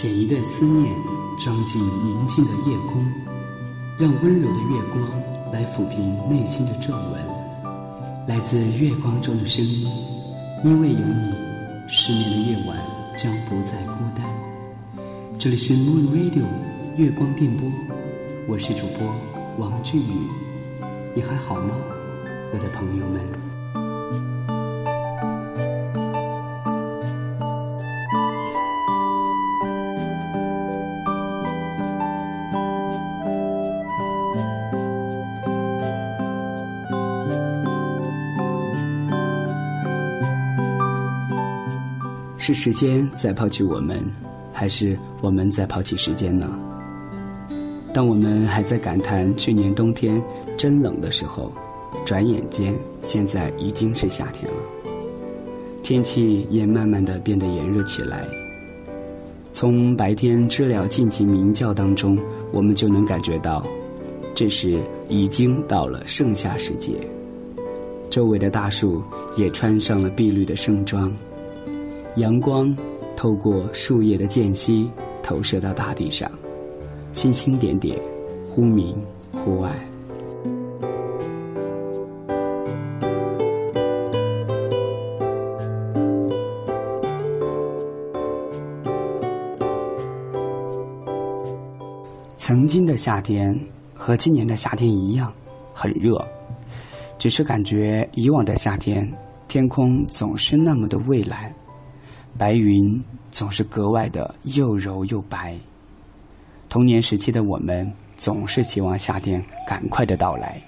剪一段思念，装进宁静的夜空，让温柔的月光来抚平内心的皱纹。来自月光中的声音，因为有你，失眠的夜晚将不再孤单。这里是 Moon Radio 月光电波，我是主播王俊宇，你还好吗，我的朋友们？是时间在抛弃我们，还是我们在抛弃时间呢？当我们还在感叹去年冬天真冷的时候，转眼间现在已经是夏天了，天气也慢慢的变得炎热起来。从白天知了尽情鸣叫当中，我们就能感觉到，这时已经到了盛夏时节，周围的大树也穿上了碧绿的盛装。阳光透过树叶的间隙投射到大地上，星星点点，忽明忽暗。曾经的夏天和今年的夏天一样，很热，只是感觉以往的夏天天空总是那么的蔚蓝。白云总是格外的又柔又白。童年时期的我们总是期望夏天赶快的到来，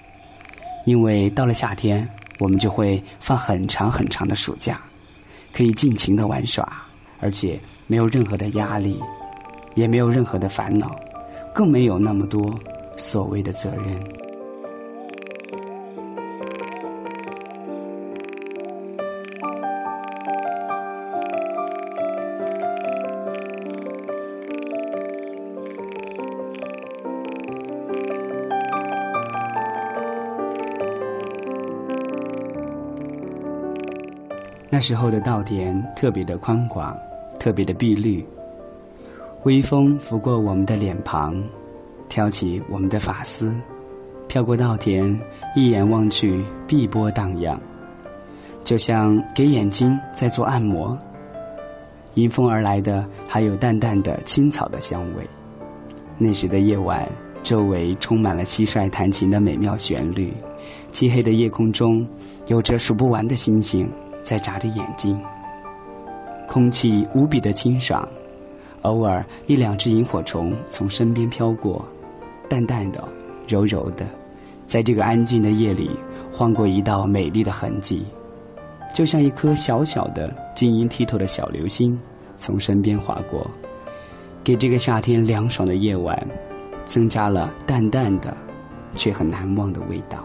因为到了夏天，我们就会放很长很长的暑假，可以尽情的玩耍，而且没有任何的压力，也没有任何的烦恼，更没有那么多所谓的责任。时候的稻田特别的宽广，特别的碧绿。微风拂过我们的脸庞，挑起我们的发丝，飘过稻田，一眼望去，碧波荡漾，就像给眼睛在做按摩。迎风而来的还有淡淡的青草的香味。那时的夜晚，周围充满了蟋蟀弹琴的美妙旋律，漆黑的夜空中有着数不完的星星。在眨着眼睛，空气无比的清爽，偶尔一两只萤火虫从身边飘过，淡淡的，柔柔的，在这个安静的夜里晃过一道美丽的痕迹，就像一颗小小的晶莹剔透的小流星从身边划过，给这个夏天凉爽的夜晚增加了淡淡的，却很难忘的味道。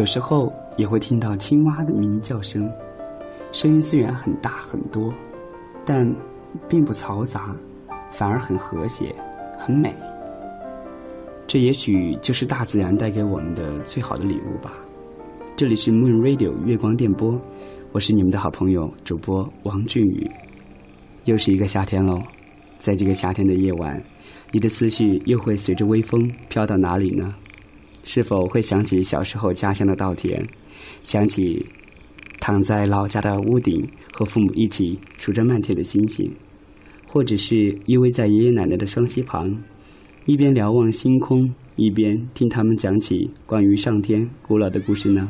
有时候也会听到青蛙的鸣叫声，声音虽然很大很多，但并不嘈杂，反而很和谐，很美。这也许就是大自然带给我们的最好的礼物吧。这里是 Moon Radio 月光电波，我是你们的好朋友主播王俊宇。又是一个夏天喽，在这个夏天的夜晚，你的思绪又会随着微风飘到哪里呢？是否会想起小时候家乡的稻田，想起躺在老家的屋顶和父母一起数着漫天的星星，或者是依偎在爷爷奶奶的双膝旁，一边瞭望星空，一边听他们讲起关于上天古老的故事呢？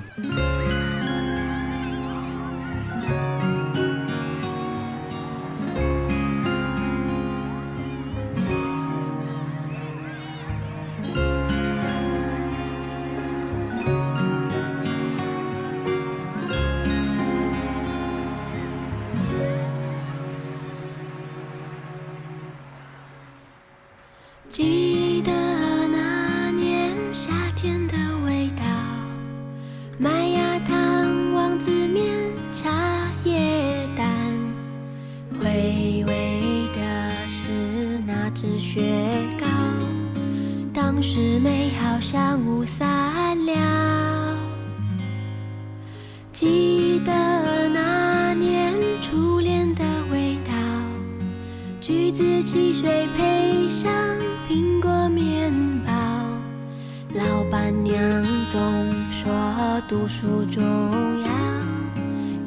读书重要，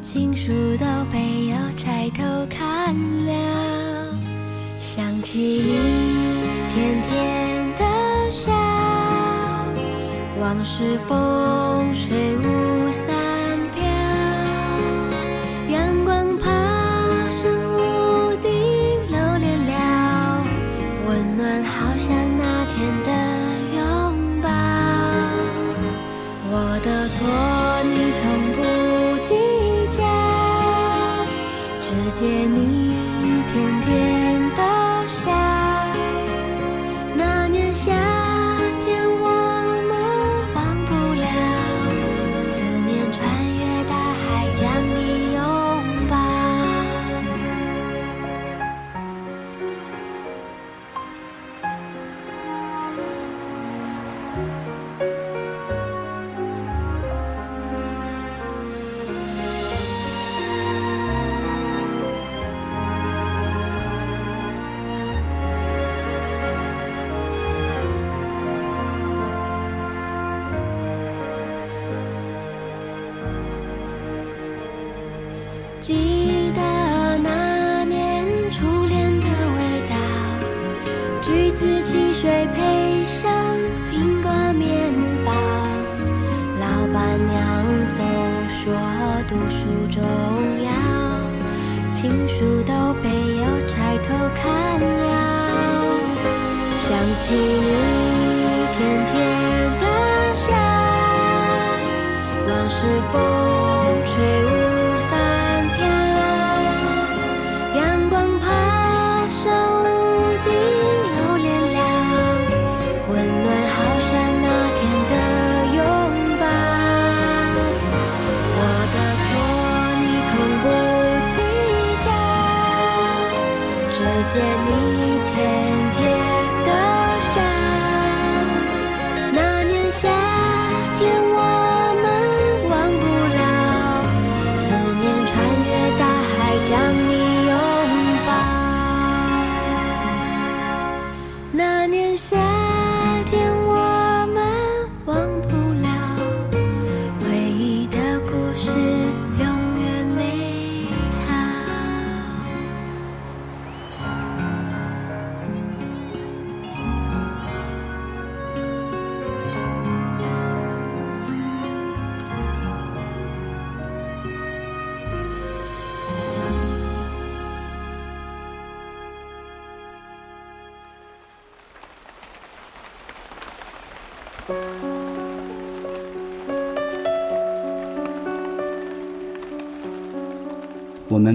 情书都被邮差偷看了。想起你甜甜的笑，往事风吹雾想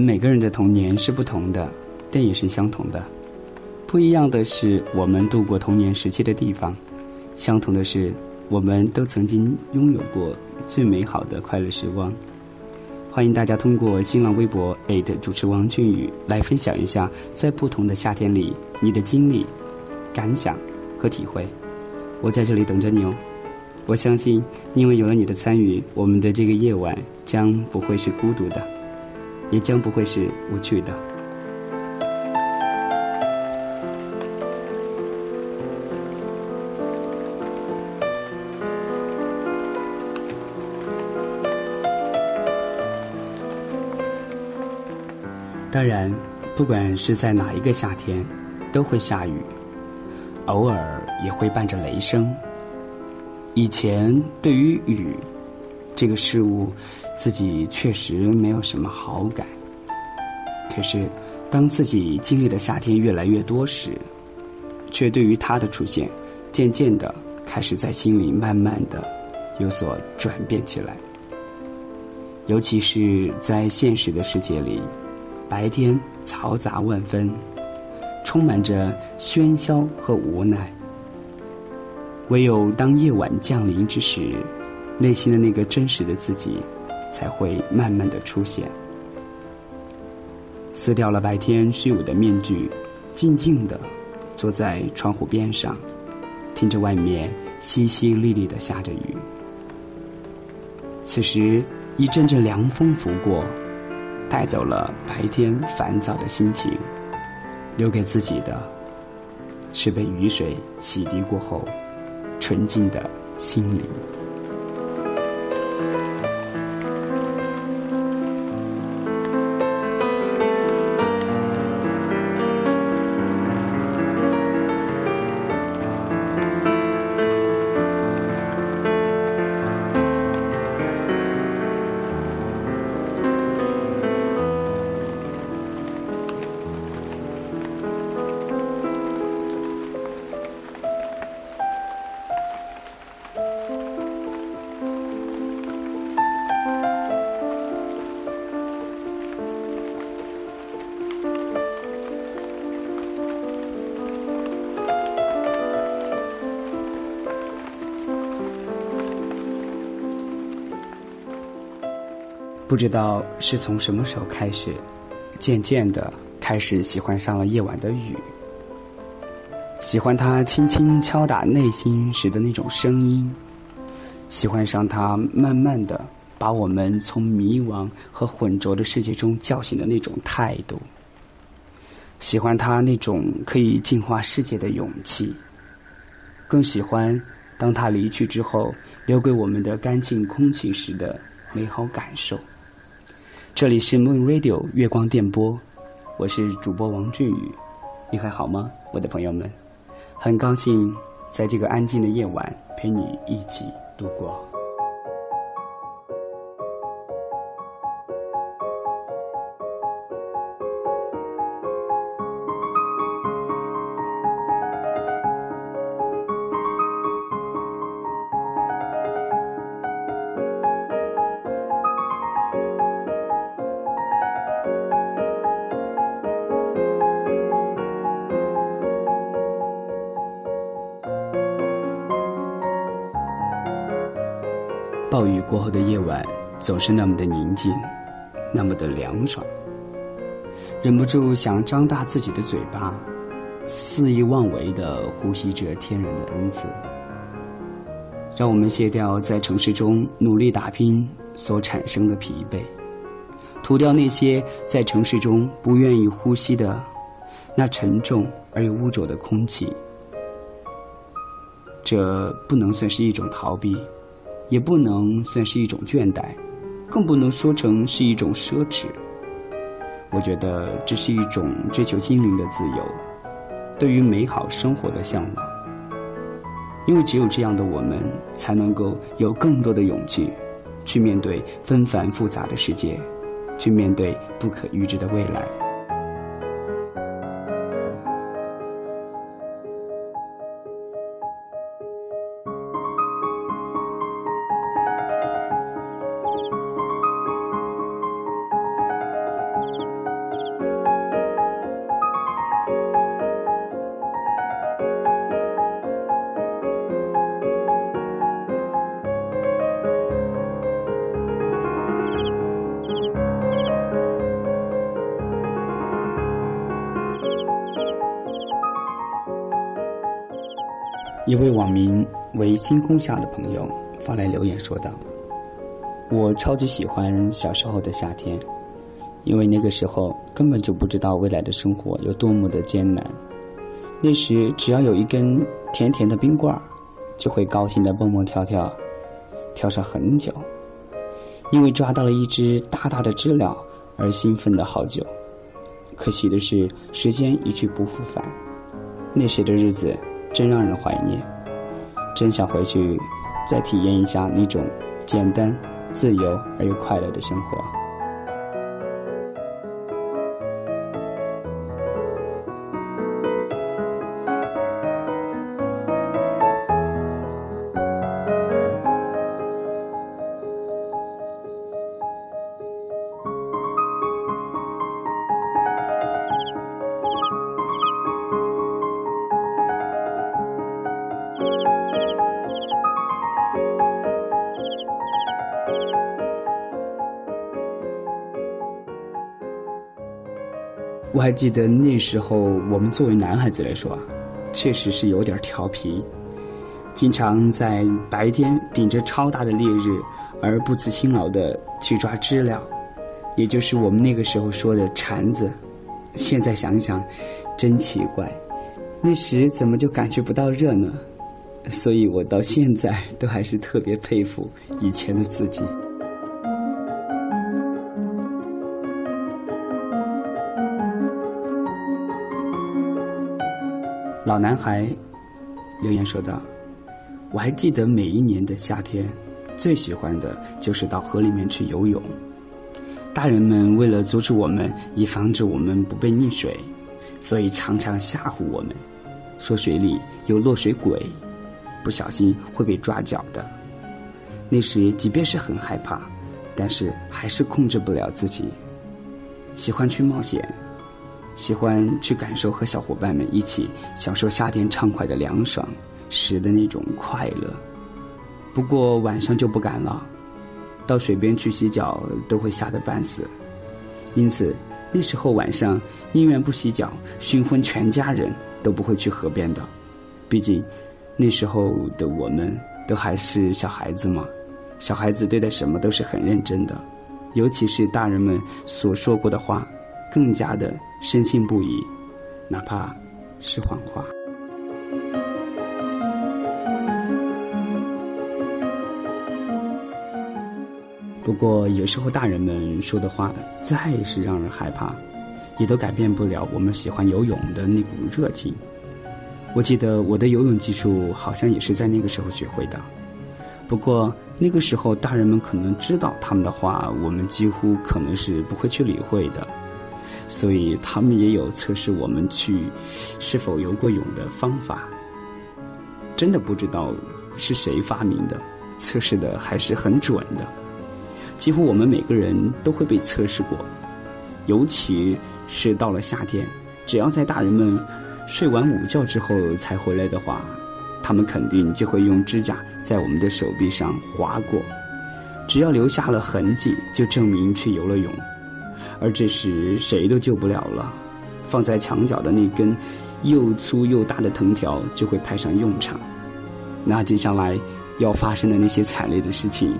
每个人的童年是不同的，但也是相同的。不一样的是，我们度过童年时期的地方；相同的是，我们都曾经拥有过最美好的快乐时光。欢迎大家通过新浪微博主持王俊宇来分享一下，在不同的夏天里你的经历、感想和体会。我在这里等着你哦。我相信，因为有了你的参与，我们的这个夜晚将不会是孤独的。也将不会是无趣的。当然，不管是在哪一个夏天，都会下雨，偶尔也会伴着雷声。以前对于雨这个事物，自己确实没有什么好感。可是，当自己经历的夏天越来越多时，却对于它的出现，渐渐的开始在心里慢慢的有所转变起来。尤其是在现实的世界里，白天嘈杂万分，充满着喧嚣和无奈。唯有当夜晚降临之时，内心的那个真实的自己，才会慢慢的出现。撕掉了白天虚伪的面具，静静的坐在窗户边上，听着外面淅淅沥沥的下着雨。此时，一阵阵凉风拂过，带走了白天烦躁的心情，留给自己的，是被雨水洗涤过后纯净的心灵。不知道是从什么时候开始，渐渐的开始喜欢上了夜晚的雨，喜欢它轻轻敲打内心时的那种声音，喜欢上它慢慢的把我们从迷惘和浑浊的世界中叫醒的那种态度，喜欢它那种可以净化世界的勇气，更喜欢当他离去之后留给我们的干净空气时的美好感受。这里是 Moon Radio 月光电波，我是主播王俊宇，你还好吗，我的朋友们？很高兴在这个安静的夜晚陪你一起度过。暴雨过后的夜晚总是那么的宁静，那么的凉爽，忍不住想张大自己的嘴巴，肆意妄为的呼吸着天然的恩赐，让我们卸掉在城市中努力打拼所产生的疲惫，涂掉那些在城市中不愿意呼吸的那沉重而又污浊的空气。这不能算是一种逃避。也不能算是一种倦怠，更不能说成是一种奢侈。我觉得这是一种追求心灵的自由，对于美好生活的向往。因为只有这样的我们，才能够有更多的勇气，去面对纷繁复杂的世界，去面对不可预知的未来。一位网名为“星空下”的朋友发来留言说道：“我超级喜欢小时候的夏天，因为那个时候根本就不知道未来的生活有多么的艰难。那时只要有一根甜甜的冰棍儿，就会高兴的蹦蹦跳跳，跳上很久。因为抓到了一只大大的知了而兴奋的好久。可惜的是，时间一去不复返，那时的日子。”真让人怀念，真想回去再体验一下那种简单、自由而又快乐的生活。我还记得那时候，我们作为男孩子来说啊，确实是有点调皮，经常在白天顶着超大的烈日而不辞辛劳的去抓知了，也就是我们那个时候说的蝉子。现在想想，真奇怪，那时怎么就感觉不到热呢？所以我到现在都还是特别佩服以前的自己。男孩留言说道：“我还记得每一年的夏天，最喜欢的就是到河里面去游泳。大人们为了阻止我们，以防止我们不被溺水，所以常常吓唬我们，说水里有落水鬼。”不小心会被抓脚的。那时即便是很害怕，但是还是控制不了自己，喜欢去冒险，喜欢去感受和小伙伴们一起享受夏天畅快的凉爽时的那种快乐。不过晚上就不敢了，到水边去洗脚都会吓得半死，因此那时候晚上宁愿不洗脚，熏昏全家人都不会去河边的，毕竟。那时候的我们都还是小孩子嘛，小孩子对待什么都是很认真的，尤其是大人们所说过的话，更加的深信不疑，哪怕是谎话。不过有时候大人们说的话再是让人害怕，也都改变不了我们喜欢游泳的那股热情。我记得我的游泳技术好像也是在那个时候学会的，不过那个时候大人们可能知道他们的话，我们几乎可能是不会去理会的，所以他们也有测试我们去是否游过泳的方法。真的不知道是谁发明的，测试的还是很准的，几乎我们每个人都会被测试过，尤其是到了夏天，只要在大人们。睡完午觉之后才回来的话，他们肯定就会用指甲在我们的手臂上划过，只要留下了痕迹，就证明去游了泳。而这时谁都救不了了，放在墙角的那根又粗又大的藤条就会派上用场。那接下来要发生的那些惨烈的事情，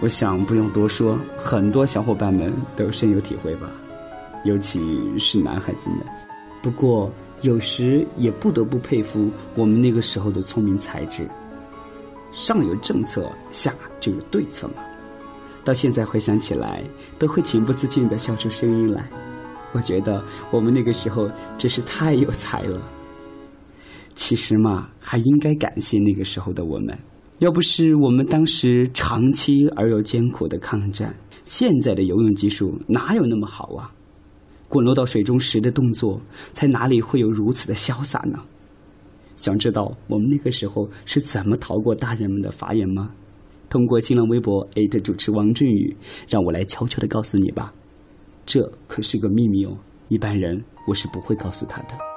我想不用多说，很多小伙伴们都深有体会吧，尤其是男孩子们。不过。有时也不得不佩服我们那个时候的聪明才智。上有政策，下就有对策嘛。到现在回想起来，都会情不自禁的笑出声音来。我觉得我们那个时候真是太有才了。其实嘛，还应该感谢那个时候的我们。要不是我们当时长期而又艰苦的抗战，现在的游泳技术哪有那么好啊？滚落到水中时的动作，才哪里会有如此的潇洒呢？想知道我们那个时候是怎么逃过大人们的法眼吗？通过新浪微博主持王振宇，让我来悄悄的告诉你吧，这可是个秘密哦，一般人我是不会告诉他的。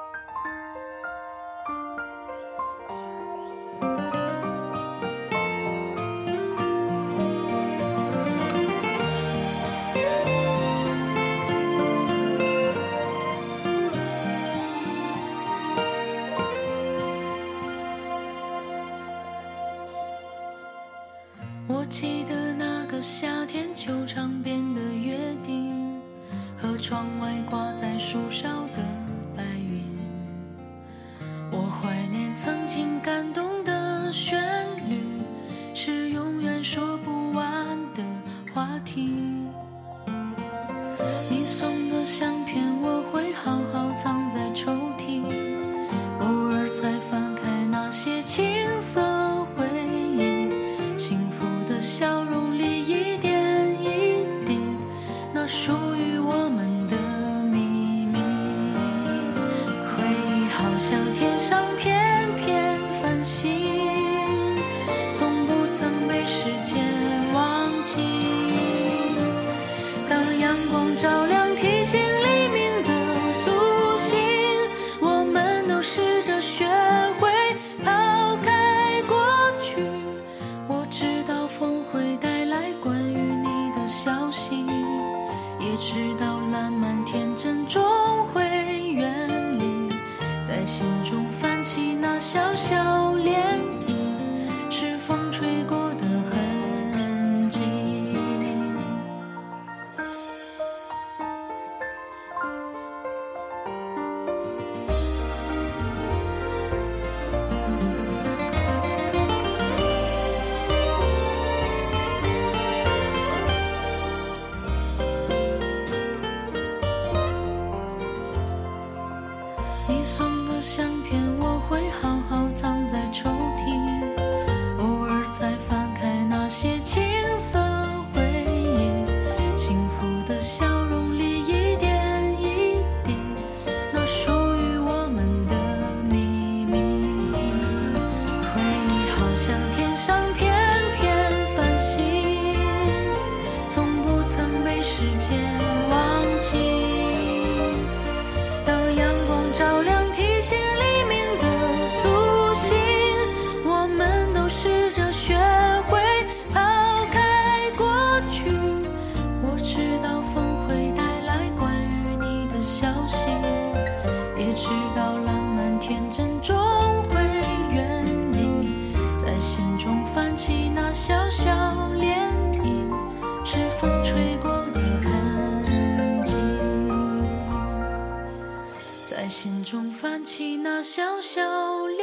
小小涟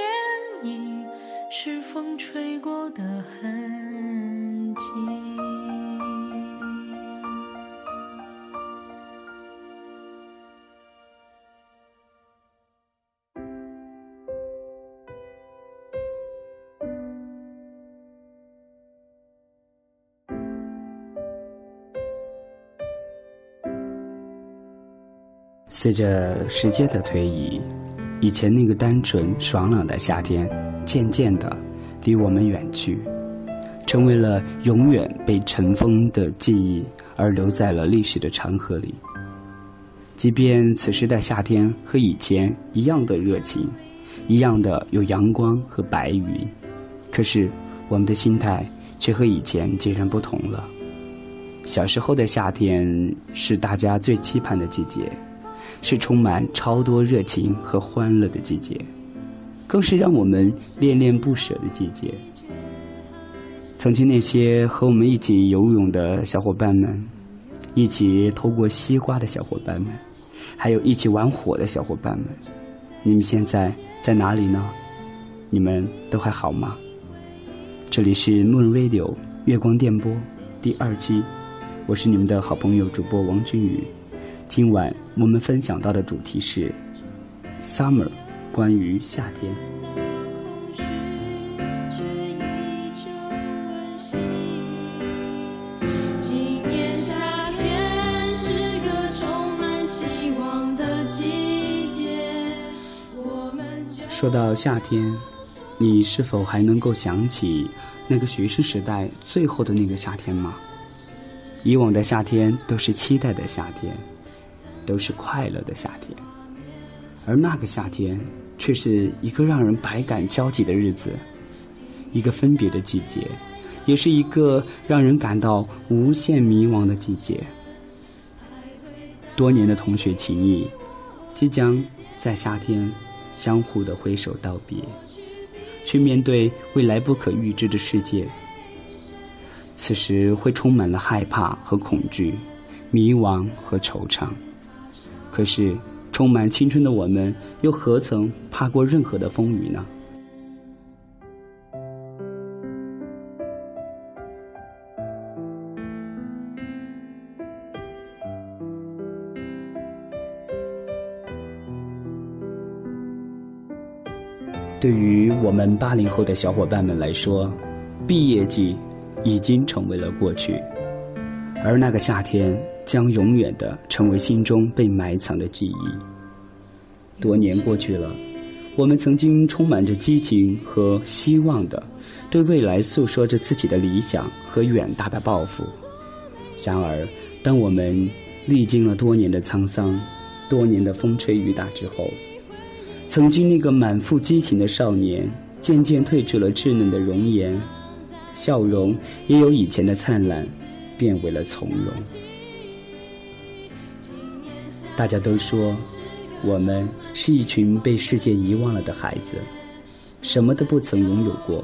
漪是风吹过的痕迹随着时间的推移以前那个单纯爽朗的夏天，渐渐的离我们远去，成为了永远被尘封的记忆，而留在了历史的长河里。即便此时的夏天和以前一样的热情，一样的有阳光和白云，可是我们的心态却和以前截然不同了。小时候的夏天是大家最期盼的季节。是充满超多热情和欢乐的季节，更是让我们恋恋不舍的季节。曾经那些和我们一起游泳的小伙伴们，一起偷过西瓜的小伙伴们，还有一起玩火的小伙伴们，你们现在在哪里呢？你们都还好吗？这里是 Moon Radio 月光电波第二季，我是你们的好朋友主播王君宇。今晚我们分享到的主题是 “summer”，关于夏天。说到夏天，你是否还能够想起那个学生时代最后的那个夏天吗？以往的夏天都是期待的夏天。都是快乐的夏天，而那个夏天却是一个让人百感交集的日子，一个分别的季节，也是一个让人感到无限迷茫的季节。多年的同学情谊，即将在夏天相互的挥手道别，去面对未来不可预知的世界。此时会充满了害怕和恐惧，迷茫和惆怅。可是，充满青春的我们，又何曾怕过任何的风雨呢？对于我们八零后的小伙伴们来说，毕业季已经成为了过去，而那个夏天。将永远的成为心中被埋藏的记忆。多年过去了，我们曾经充满着激情和希望的，对未来诉说着自己的理想和远大的抱负。然而，当我们历经了多年的沧桑，多年的风吹雨打之后，曾经那个满腹激情的少年，渐渐褪去了稚嫩的容颜，笑容也由以前的灿烂，变为了从容。大家都说，我们是一群被世界遗忘了的孩子，什么都不曾拥有过，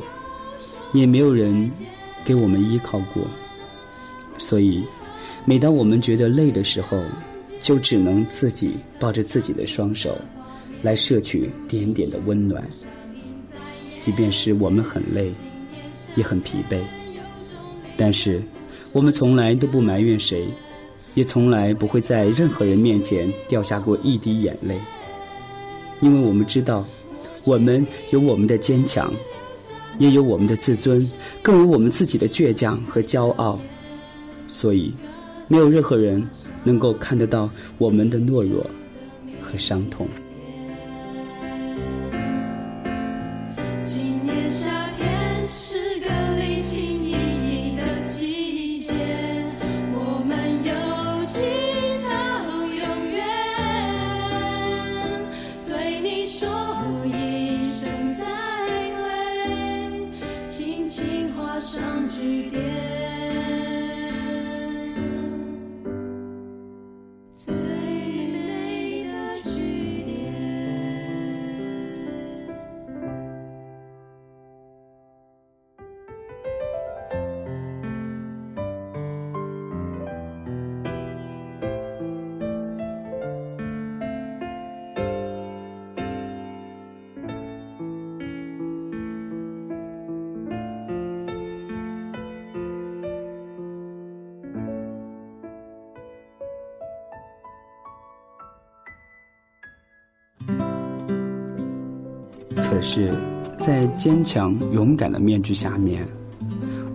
也没有人给我们依靠过。所以，每当我们觉得累的时候，就只能自己抱着自己的双手，来摄取点点的温暖。即便是我们很累，也很疲惫，但是我们从来都不埋怨谁。也从来不会在任何人面前掉下过一滴眼泪，因为我们知道，我们有我们的坚强，也有我们的自尊，更有我们自己的倔强和骄傲。所以，没有任何人能够看得到我们的懦弱和伤痛。可是，在坚强勇敢的面具下面，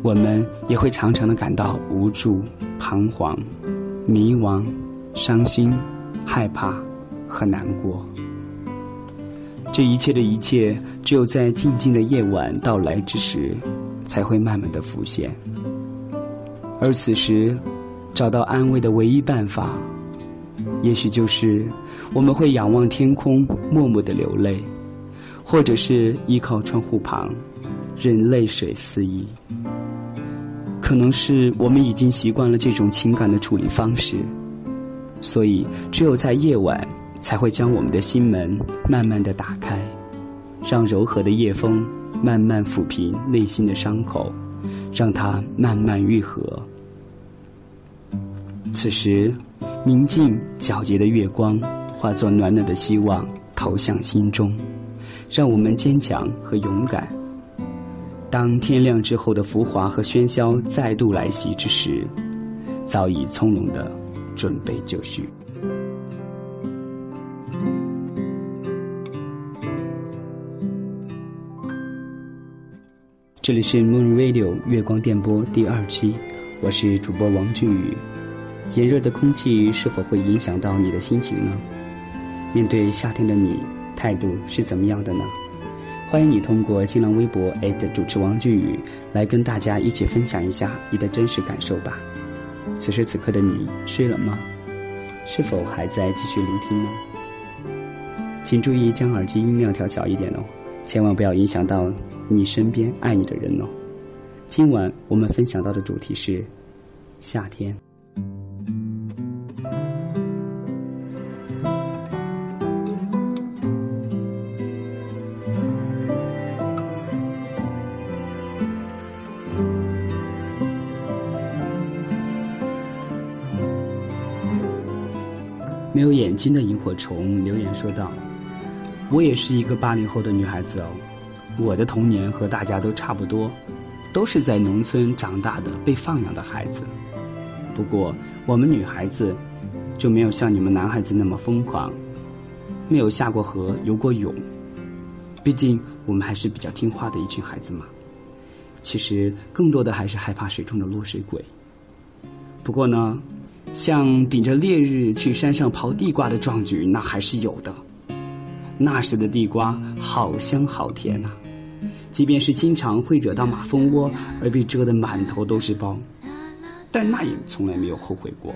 我们也会常常的感到无助、彷徨、迷茫、伤心、害怕和难过。这一切的一切，只有在静静的夜晚到来之时，才会慢慢的浮现。而此时，找到安慰的唯一办法，也许就是我们会仰望天空，默默的流泪。或者是依靠窗户旁，任泪水肆意。可能是我们已经习惯了这种情感的处理方式，所以只有在夜晚，才会将我们的心门慢慢的打开，让柔和的夜风慢慢抚平内心的伤口，让它慢慢愈合。此时，明净皎洁的月光化作暖暖的希望，投向心中。让我们坚强和勇敢。当天亮之后的浮华和喧嚣再度来袭之时，早已从容的准备就绪。这里是 Moon Radio 月光电波第二期，我是主播王俊宇。炎热的空气是否会影响到你的心情呢？面对夏天的你。态度是怎么样的呢？欢迎你通过新浪微博主持王俊宇来跟大家一起分享一下你的真实感受吧。此时此刻的你睡了吗？是否还在继续聆听呢？请注意将耳机音量调小一点哦，千万不要影响到你身边爱你的人哦。今晚我们分享到的主题是夏天。眼睛的萤火虫留言说道：“我也是一个八零后的女孩子哦，我的童年和大家都差不多，都是在农村长大的被放养的孩子。不过我们女孩子就没有像你们男孩子那么疯狂，没有下过河、游过泳。毕竟我们还是比较听话的一群孩子嘛。其实更多的还是害怕水中的落水鬼。不过呢。”像顶着烈日去山上刨地瓜的壮举，那还是有的。那时的地瓜好香好甜呐，即便是经常会惹到马蜂窝而被蛰得满头都是包，但那也从来没有后悔过。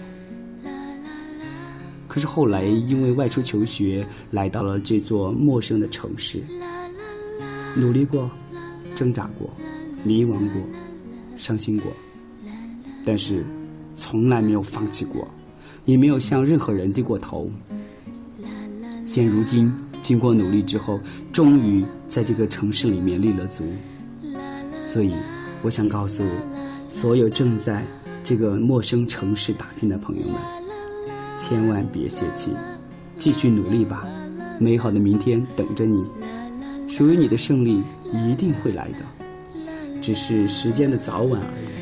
可是后来因为外出求学，来到了这座陌生的城市，努力过，挣扎过，迷茫过，伤心过，但是。从来没有放弃过，也没有向任何人低过头。现如今，经过努力之后，终于在这个城市里面立了足。所以，我想告诉所有正在这个陌生城市打拼的朋友们，千万别泄气，继续努力吧，美好的明天等着你，属于你的胜利一定会来的，只是时间的早晚而已。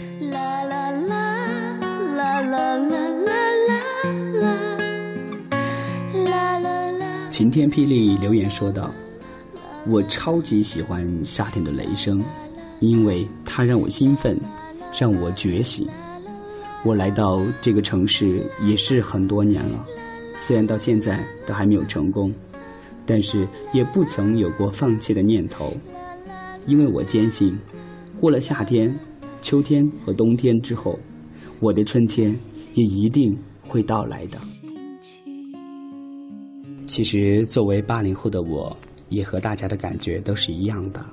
晴天霹雳留言说道：“我超级喜欢夏天的雷声，因为它让我兴奋，让我觉醒。我来到这个城市也是很多年了，虽然到现在都还没有成功，但是也不曾有过放弃的念头，因为我坚信，过了夏天、秋天和冬天之后，我的春天也一定会到来的。其实，作为八零后的我，也和大家的感觉都是一样的。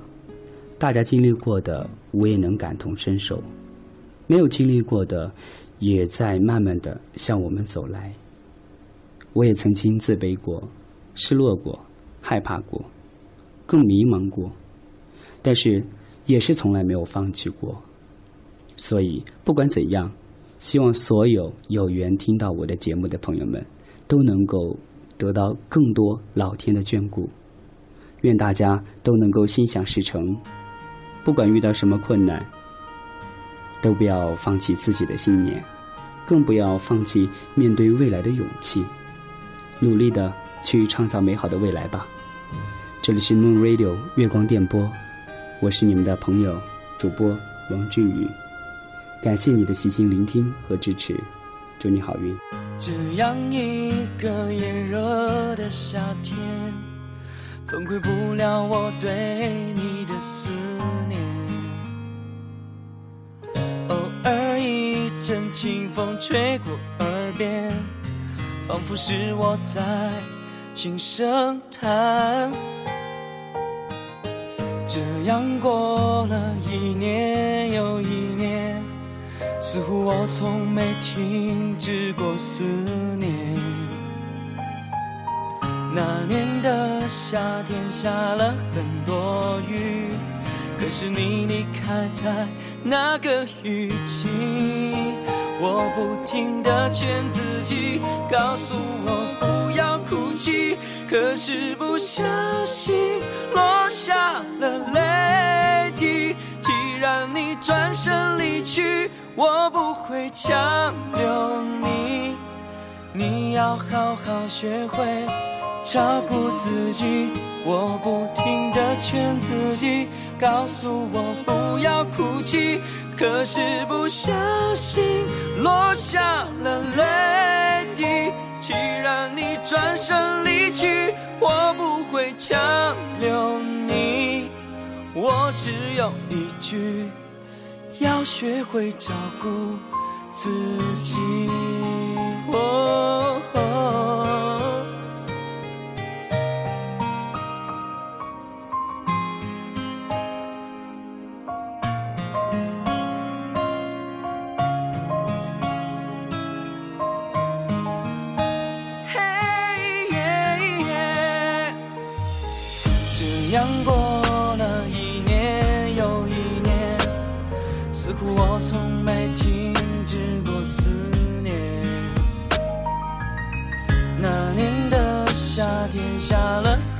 大家经历过的，我也能感同身受；没有经历过的，也在慢慢的向我们走来。我也曾经自卑过、失落过、害怕过，更迷茫过，但是也是从来没有放弃过。所以，不管怎样，希望所有有缘听到我的节目的朋友们，都能够。得到更多老天的眷顾，愿大家都能够心想事成。不管遇到什么困难，都不要放弃自己的信念，更不要放弃面对未来的勇气，努力的去创造美好的未来吧。这里是 Moon Radio 月光电波，我是你们的朋友主播王俊宇，感谢你的细心聆听和支持，祝你好运。这样一个炎热的夏天，分挥不了我对你的思念。偶尔一阵清风吹过耳边，仿佛是我在轻声叹。这样过了一年又一。似乎我从没停止过思念。那年的夏天下了很多雨，可是你离开在那个雨季。我不停地劝自己，告诉我不要哭泣，可是不小心落下了泪滴。既然你转身离去。我不会强留你，你要好好学会照顾自己。我不停地劝自己，告诉我不要哭泣，可是不小心落下了泪滴。既然你转身离去，我不会强留你，我只有一句。要学会照顾自己。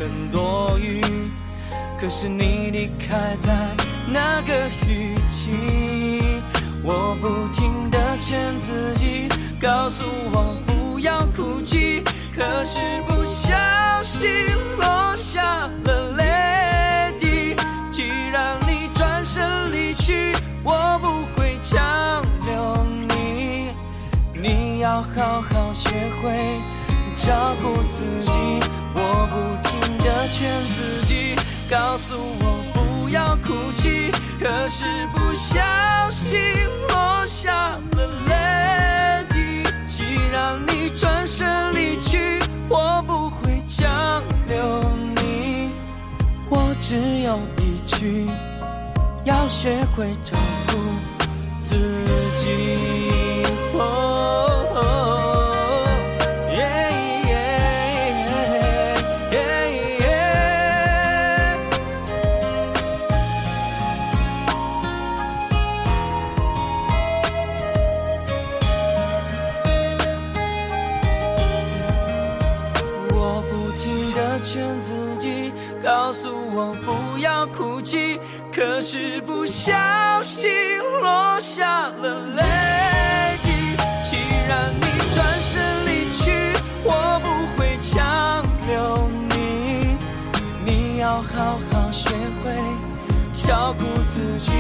很多雨，可是你离开在那个雨季。我不停地劝自己，告诉我不要哭泣，可是不小心落下了泪滴。既然你转身离去，我不会强留你。你。要好好学会照顾自己，我不劝自己，告诉我不要哭泣，可是不小心落下了泪滴。既然你转身离去，我不会强留你，我只有一句，要学会照顾自己。劝自己，告诉我不要哭泣可是不小心落下了泪滴。既然你转身离去，我不会强留你。你要好好学会照顾。自己。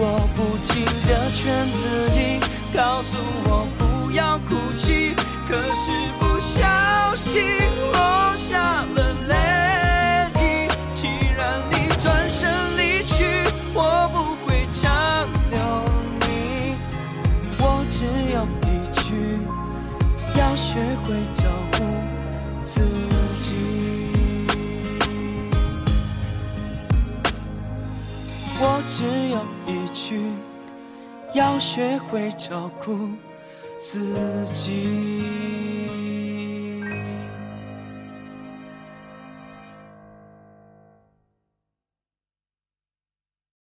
我不停地劝自己，告诉我不要哭泣，可是不小心落下了泪滴。既然你转身离去，我不会强留你。我只有一句，要学会照顾自己。我只有一句，要学会照顾自己。